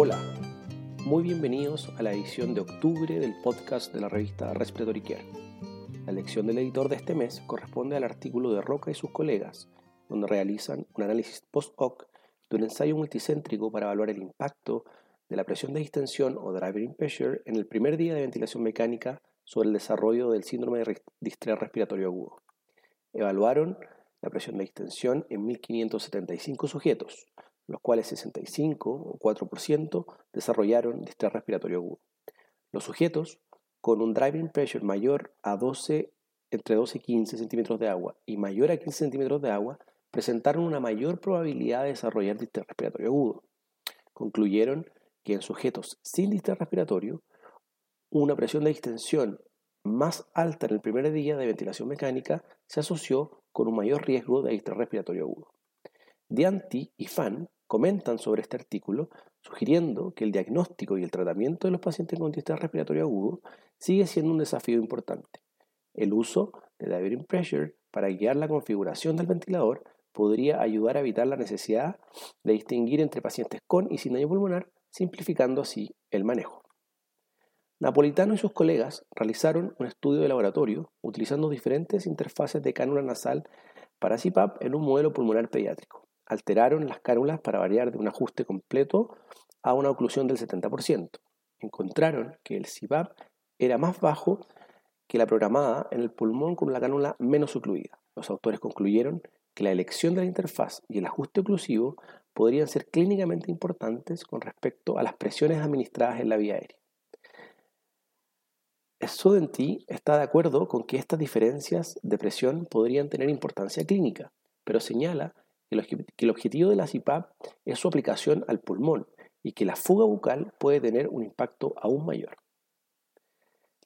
Hola, muy bienvenidos a la edición de octubre del podcast de la revista Respiratory Care. La lección del editor de este mes corresponde al artículo de Roca y sus colegas, donde realizan un análisis post-hoc de un ensayo multicéntrico para evaluar el impacto de la presión de distensión o driving pressure en el primer día de ventilación mecánica sobre el desarrollo del síndrome de distrés respiratorio agudo. Evaluaron la presión de distensión en 1.575 sujetos, los cuales 65 o 4% desarrollaron distrés respiratorio agudo. Los sujetos con un driving pressure mayor a 12, entre 12 y 15 centímetros de agua y mayor a 15 centímetros de agua presentaron una mayor probabilidad de desarrollar distrés respiratorio agudo. Concluyeron que en sujetos sin distrés respiratorio, una presión de distensión más alta en el primer día de ventilación mecánica se asoció con un mayor riesgo de distrés respiratorio agudo. Dianti y Fan comentan sobre este artículo, sugiriendo que el diagnóstico y el tratamiento de los pacientes con distrés respiratorio agudo sigue siendo un desafío importante. El uso de diverting pressure para guiar la configuración del ventilador podría ayudar a evitar la necesidad de distinguir entre pacientes con y sin daño pulmonar, simplificando así el manejo. Napolitano y sus colegas realizaron un estudio de laboratorio utilizando diferentes interfaces de cánula nasal para CPAP en un modelo pulmonar pediátrico. Alteraron las cánulas para variar de un ajuste completo a una oclusión del 70%. Encontraron que el CPAP era más bajo que la programada en el pulmón con una cánula menos ocluida. Los autores concluyeron que la elección de la interfaz y el ajuste oclusivo podrían ser clínicamente importantes con respecto a las presiones administradas en la vía aérea. Studenti está de acuerdo con que estas diferencias de presión podrían tener importancia clínica, pero señala que el objetivo de la CPAP es su aplicación al pulmón y que la fuga bucal puede tener un impacto aún mayor.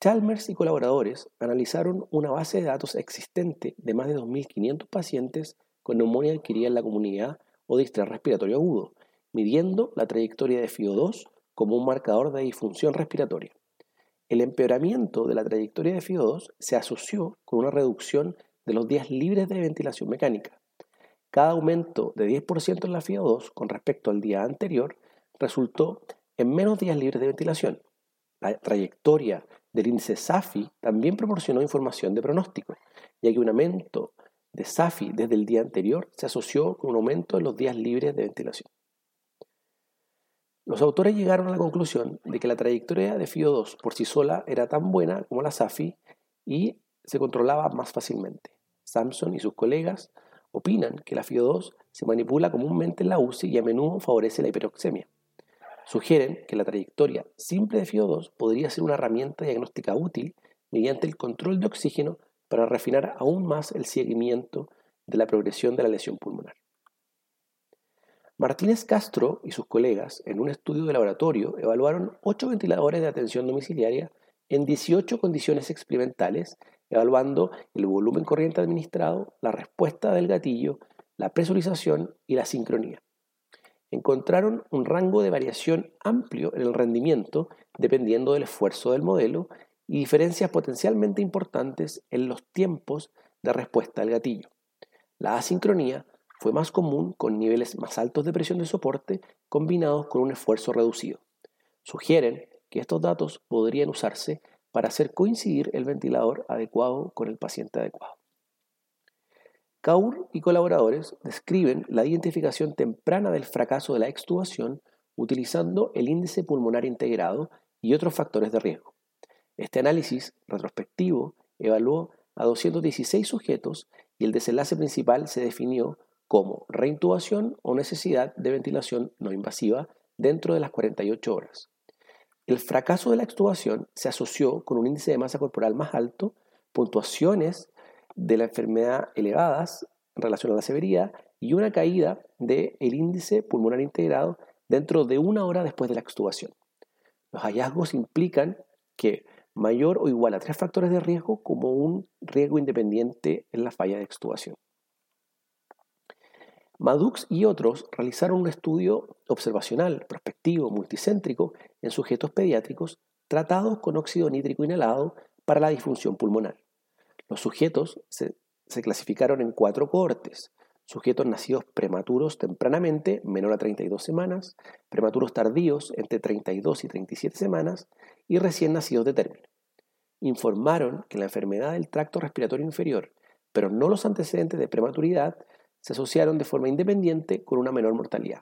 Chalmers y colaboradores analizaron una base de datos existente de más de 2.500 pacientes con neumonía adquirida en la comunidad o distrés respiratorio agudo, midiendo la trayectoria de FIO2 como un marcador de disfunción respiratoria. El empeoramiento de la trayectoria de FIO2 se asoció con una reducción de los días libres de ventilación mecánica. Cada aumento de 10% en la FIO2 con respecto al día anterior resultó en menos días libres de ventilación. La trayectoria del índice SAFI también proporcionó información de pronóstico, ya que un aumento de SAFI desde el día anterior se asoció con un aumento en los días libres de ventilación. Los autores llegaron a la conclusión de que la trayectoria de FIO2 por sí sola era tan buena como la SAFI y se controlaba más fácilmente. Samson y sus colegas opinan que la FIO2 se manipula comúnmente en la UCI y a menudo favorece la hiperoxemia. Sugieren que la trayectoria simple de FIO2 podría ser una herramienta diagnóstica útil mediante el control de oxígeno para refinar aún más el seguimiento de la progresión de la lesión pulmonar. Martínez Castro y sus colegas, en un estudio de laboratorio, evaluaron 8 ventiladores de atención domiciliaria en 18 condiciones experimentales, evaluando el volumen corriente administrado, la respuesta del gatillo, la presurización y la sincronía. Encontraron un rango de variación amplio en el rendimiento dependiendo del esfuerzo del modelo y diferencias potencialmente importantes en los tiempos de respuesta al gatillo. La asincronía fue más común con niveles más altos de presión de soporte combinados con un esfuerzo reducido. Sugieren que estos datos podrían usarse para hacer coincidir el ventilador adecuado con el paciente adecuado. Kaur y colaboradores describen la identificación temprana del fracaso de la extubación utilizando el índice pulmonar integrado y otros factores de riesgo. Este análisis retrospectivo evaluó a 216 sujetos y el desenlace principal se definió como reintubación o necesidad de ventilación no invasiva dentro de las 48 horas. El fracaso de la extubación se asoció con un índice de masa corporal más alto, puntuaciones de la enfermedad elevadas en relación a la severidad y una caída del índice pulmonar integrado dentro de una hora después de la extubación. Los hallazgos implican que mayor o igual a tres factores de riesgo como un riesgo independiente en la falla de extubación. Madux y otros realizaron un estudio observacional, prospectivo, multicéntrico en sujetos pediátricos tratados con óxido nítrico inhalado para la disfunción pulmonar. Los sujetos se, se clasificaron en cuatro cohortes. sujetos nacidos prematuros tempranamente, menor a 32 semanas, prematuros tardíos entre 32 y 37 semanas y recién nacidos de término. Informaron que la enfermedad del tracto respiratorio inferior, pero no los antecedentes de prematuridad, se asociaron de forma independiente con una menor mortalidad.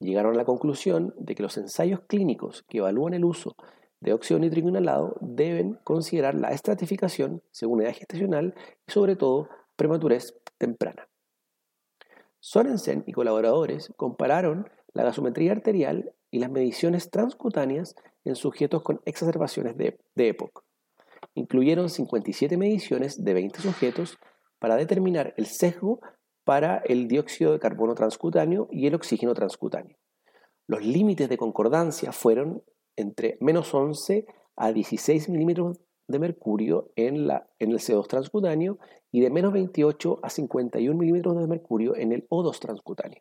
Llegaron a la conclusión de que los ensayos clínicos que evalúan el uso de óxido nítrico inhalado deben considerar la estratificación según edad gestacional y sobre todo prematurez temprana. Sorensen y colaboradores compararon la gasometría arterial y las mediciones transcutáneas en sujetos con exacerbaciones de, de. Incluyeron 57 mediciones de 20 sujetos para determinar el sesgo para el dióxido de carbono transcutáneo y el oxígeno transcutáneo. Los límites de concordancia fueron entre menos 11 a 16 milímetros de mercurio en, la, en el CO2 transcutáneo y de menos 28 a 51 milímetros de mercurio en el O2 transcutáneo.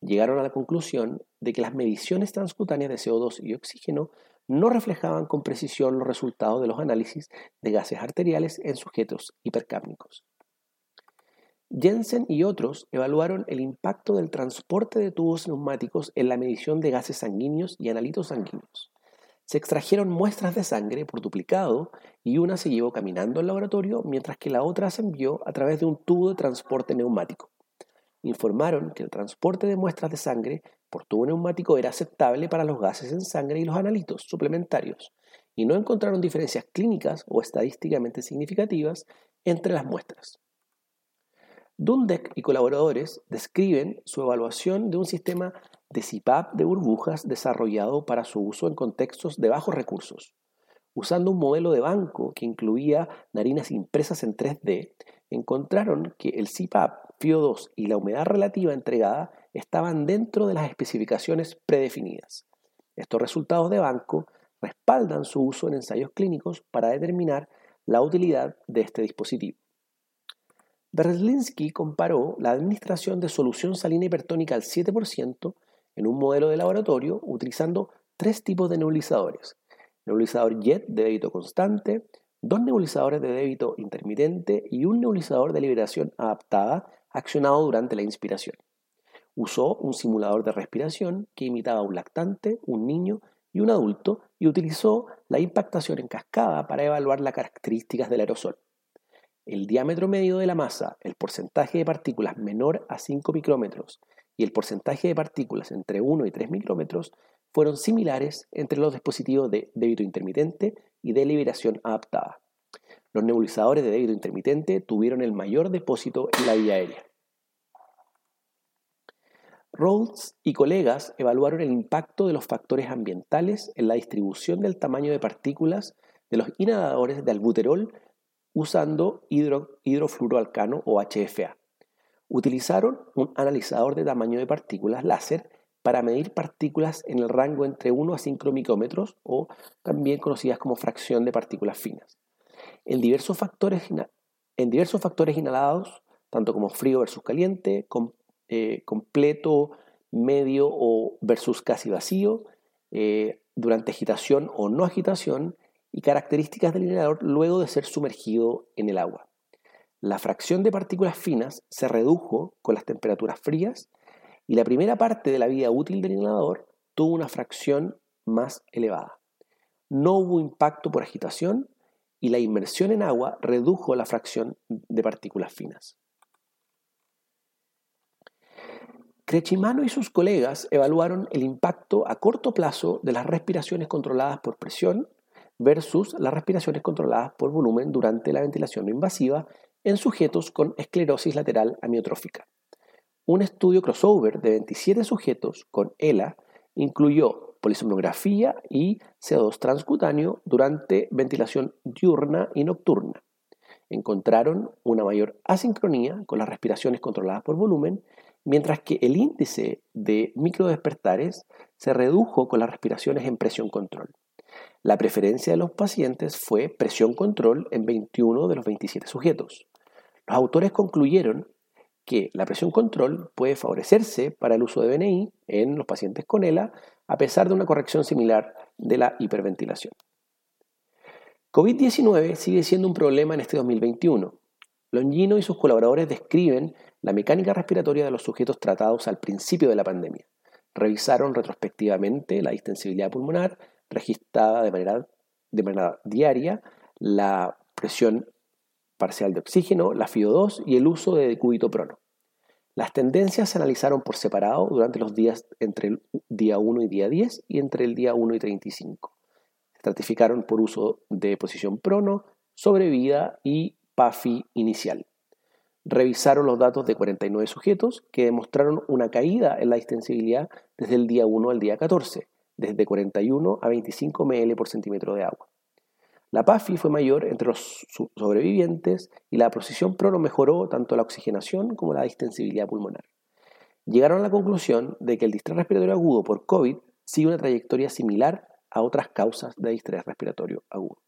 Llegaron a la conclusión de que las mediciones transcutáneas de CO2 y oxígeno no reflejaban con precisión los resultados de los análisis de gases arteriales en sujetos hipercápnicos. Jensen y otros evaluaron el impacto del transporte de tubos neumáticos en la medición de gases sanguíneos y analitos sanguíneos. Se extrajeron muestras de sangre por duplicado y una se llevó caminando al laboratorio mientras que la otra se envió a través de un tubo de transporte neumático. Informaron que el transporte de muestras de sangre por tubo neumático era aceptable para los gases en sangre y los analitos suplementarios, y no encontraron diferencias clínicas o estadísticamente significativas entre las muestras. Dundek y colaboradores describen su evaluación de un sistema de CPAP de burbujas desarrollado para su uso en contextos de bajos recursos. Usando un modelo de banco que incluía narinas impresas en 3D, encontraron que el CPAP, FIO2 y la humedad relativa entregada estaban dentro de las especificaciones predefinidas. Estos resultados de banco respaldan su uso en ensayos clínicos para determinar la utilidad de este dispositivo. Berlinski comparó la administración de solución salina hipertónica al 7% en un modelo de laboratorio utilizando tres tipos de nebulizadores. Nebulizador JET de débito constante, dos nebulizadores de débito intermitente y un nebulizador de liberación adaptada accionado durante la inspiración. Usó un simulador de respiración que imitaba a un lactante, un niño y un adulto y utilizó la impactación en cascada para evaluar las características del aerosol el diámetro medio de la masa, el porcentaje de partículas menor a 5 micrómetros y el porcentaje de partículas entre 1 y 3 micrómetros fueron similares entre los dispositivos de débito intermitente y de liberación adaptada. Los nebulizadores de débito intermitente tuvieron el mayor depósito en la vía aérea. Rhodes y colegas evaluaron el impacto de los factores ambientales en la distribución del tamaño de partículas de los inhaladores de albuterol usando hidrofluoroalcano o HFA. Utilizaron un analizador de tamaño de partículas láser para medir partículas en el rango entre 1 a 5 micrómetros o también conocidas como fracción de partículas finas. En diversos factores, en diversos factores inhalados, tanto como frío versus caliente, eh, completo, medio o versus casi vacío, eh, durante agitación o no agitación, y características del inhalador luego de ser sumergido en el agua. La fracción de partículas finas se redujo con las temperaturas frías y la primera parte de la vida útil del inhalador tuvo una fracción más elevada. No hubo impacto por agitación y la inmersión en agua redujo la fracción de partículas finas. Crechimano y sus colegas evaluaron el impacto a corto plazo de las respiraciones controladas por presión versus las respiraciones controladas por volumen durante la ventilación no invasiva en sujetos con esclerosis lateral amiotrófica. Un estudio crossover de 27 sujetos con ELA incluyó polisomnografía y CO2 transcutáneo durante ventilación diurna y nocturna. Encontraron una mayor asincronía con las respiraciones controladas por volumen, mientras que el índice de microdespertares se redujo con las respiraciones en presión control. La preferencia de los pacientes fue presión control en 21 de los 27 sujetos. Los autores concluyeron que la presión control puede favorecerse para el uso de BNI en los pacientes con ELA a pesar de una corrección similar de la hiperventilación. COVID-19 sigue siendo un problema en este 2021. Longino y sus colaboradores describen la mecánica respiratoria de los sujetos tratados al principio de la pandemia. Revisaron retrospectivamente la distensibilidad pulmonar registrada de manera, de manera diaria, la presión parcial de oxígeno, la FIO2 y el uso de decúbito prono. Las tendencias se analizaron por separado durante los días entre el día 1 y día 10 y entre el día 1 y 35. Se estratificaron por uso de posición prono, sobrevida y PAFI inicial. Revisaron los datos de 49 sujetos que demostraron una caída en la distensibilidad desde el día 1 al día 14, desde 41 a 25 ml por centímetro de agua. La PAFI fue mayor entre los sobrevivientes y la precisión prono mejoró tanto la oxigenación como la distensibilidad pulmonar. Llegaron a la conclusión de que el distrés respiratorio agudo por COVID sigue una trayectoria similar a otras causas de distrés respiratorio agudo.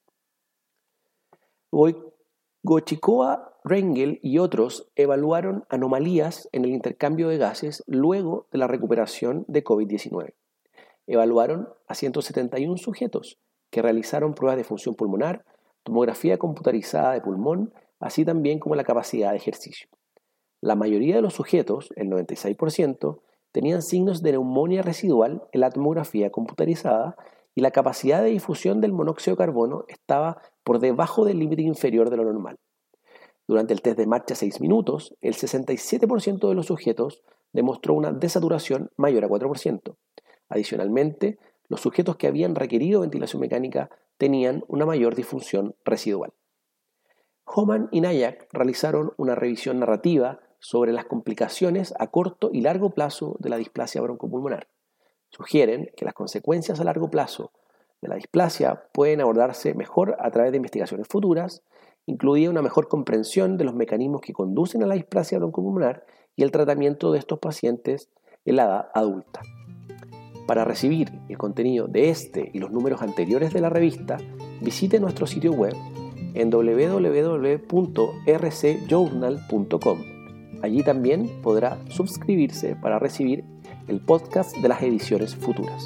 Gochikoa, Rengel y otros evaluaron anomalías en el intercambio de gases luego de la recuperación de COVID-19. Evaluaron a 171 sujetos que realizaron pruebas de función pulmonar, tomografía computarizada de pulmón, así también como la capacidad de ejercicio. La mayoría de los sujetos, el 96%, tenían signos de neumonía residual en la tomografía computarizada y la capacidad de difusión del monóxido de carbono estaba por debajo del límite inferior de lo normal. Durante el test de marcha 6 minutos, el 67% de los sujetos demostró una desaturación mayor a 4%. Adicionalmente, los sujetos que habían requerido ventilación mecánica tenían una mayor disfunción residual. Homan y Nayak realizaron una revisión narrativa sobre las complicaciones a corto y largo plazo de la displasia broncopulmonar. Sugieren que las consecuencias a largo plazo de la displasia pueden abordarse mejor a través de investigaciones futuras, incluida una mejor comprensión de los mecanismos que conducen a la displasia broncopulmonar y el tratamiento de estos pacientes en la edad adulta. Para recibir el contenido de este y los números anteriores de la revista, visite nuestro sitio web en www.rcjournal.com. Allí también podrá suscribirse para recibir el podcast de las ediciones futuras.